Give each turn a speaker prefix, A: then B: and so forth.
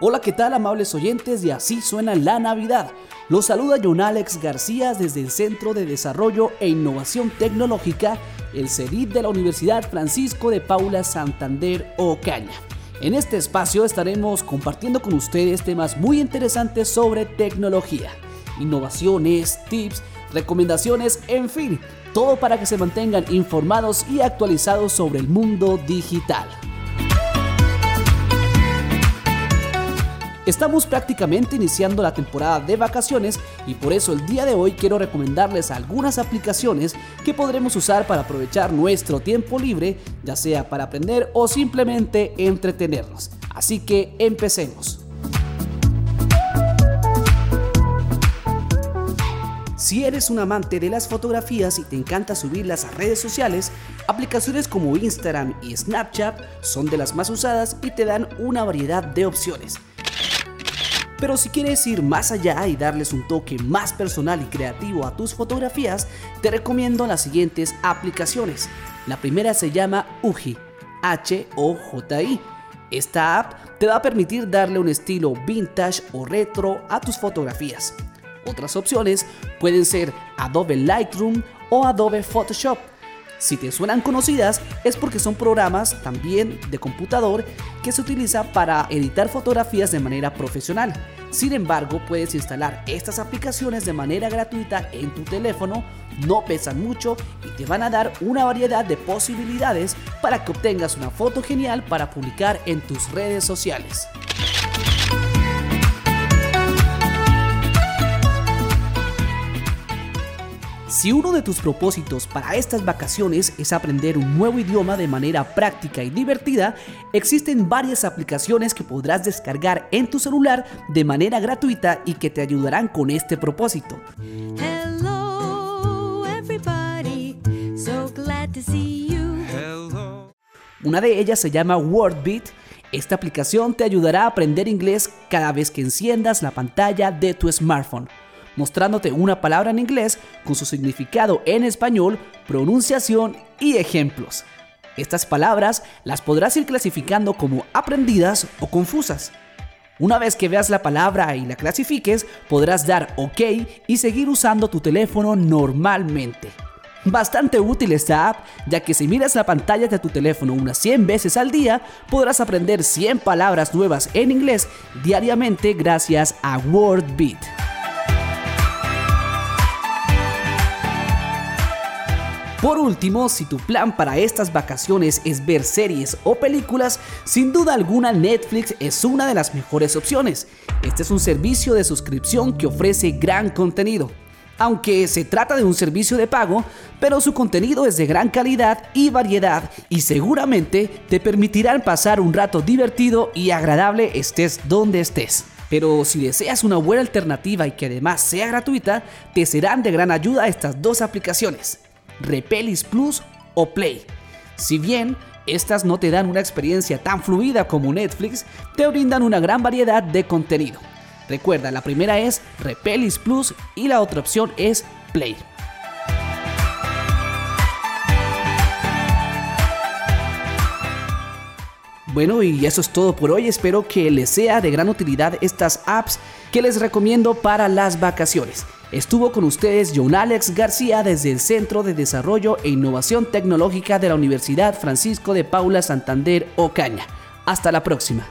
A: Hola, ¿qué tal amables oyentes? Y así suena la Navidad. Los saluda John Alex García desde el Centro de Desarrollo e Innovación Tecnológica, el CEDIT de la Universidad Francisco de Paula Santander Ocaña. En este espacio estaremos compartiendo con ustedes temas muy interesantes sobre tecnología, innovaciones, tips, recomendaciones, en fin, todo para que se mantengan informados y actualizados sobre el mundo digital. Estamos prácticamente iniciando la temporada de vacaciones y por eso el día de hoy quiero recomendarles algunas aplicaciones que podremos usar para aprovechar nuestro tiempo libre, ya sea para aprender o simplemente entretenernos. Así que empecemos. Si eres un amante de las fotografías y te encanta subirlas a redes sociales, aplicaciones como Instagram y Snapchat son de las más usadas y te dan una variedad de opciones. Pero si quieres ir más allá y darles un toque más personal y creativo a tus fotografías, te recomiendo las siguientes aplicaciones. La primera se llama Uji, H-O-J-I. Esta app te va a permitir darle un estilo vintage o retro a tus fotografías. Otras opciones pueden ser Adobe Lightroom o Adobe Photoshop. Si te suenan conocidas es porque son programas también de computador que se utiliza para editar fotografías de manera profesional. Sin embargo, puedes instalar estas aplicaciones de manera gratuita en tu teléfono, no pesan mucho y te van a dar una variedad de posibilidades para que obtengas una foto genial para publicar en tus redes sociales. Si uno de tus propósitos para estas vacaciones es aprender un nuevo idioma de manera práctica y divertida, existen varias aplicaciones que podrás descargar en tu celular de manera gratuita y que te ayudarán con este propósito. Una de ellas se llama WordBeat. Esta aplicación te ayudará a aprender inglés cada vez que enciendas la pantalla de tu smartphone mostrándote una palabra en inglés con su significado en español, pronunciación y ejemplos. Estas palabras las podrás ir clasificando como aprendidas o confusas. Una vez que veas la palabra y la clasifiques, podrás dar OK y seguir usando tu teléfono normalmente. Bastante útil esta app, ya que si miras la pantalla de tu teléfono unas 100 veces al día, podrás aprender 100 palabras nuevas en inglés diariamente gracias a WordBeat. Por último, si tu plan para estas vacaciones es ver series o películas, sin duda alguna Netflix es una de las mejores opciones. Este es un servicio de suscripción que ofrece gran contenido. Aunque se trata de un servicio de pago, pero su contenido es de gran calidad y variedad y seguramente te permitirán pasar un rato divertido y agradable estés donde estés. Pero si deseas una buena alternativa y que además sea gratuita, te serán de gran ayuda estas dos aplicaciones. Repelis Plus o Play. Si bien estas no te dan una experiencia tan fluida como Netflix, te brindan una gran variedad de contenido. Recuerda, la primera es Repelis Plus y la otra opción es Play. Bueno, y eso es todo por hoy. Espero que les sea de gran utilidad estas apps que les recomiendo para las vacaciones. Estuvo con ustedes John Alex García desde el Centro de Desarrollo e Innovación Tecnológica de la Universidad Francisco de Paula Santander Ocaña. Hasta la próxima.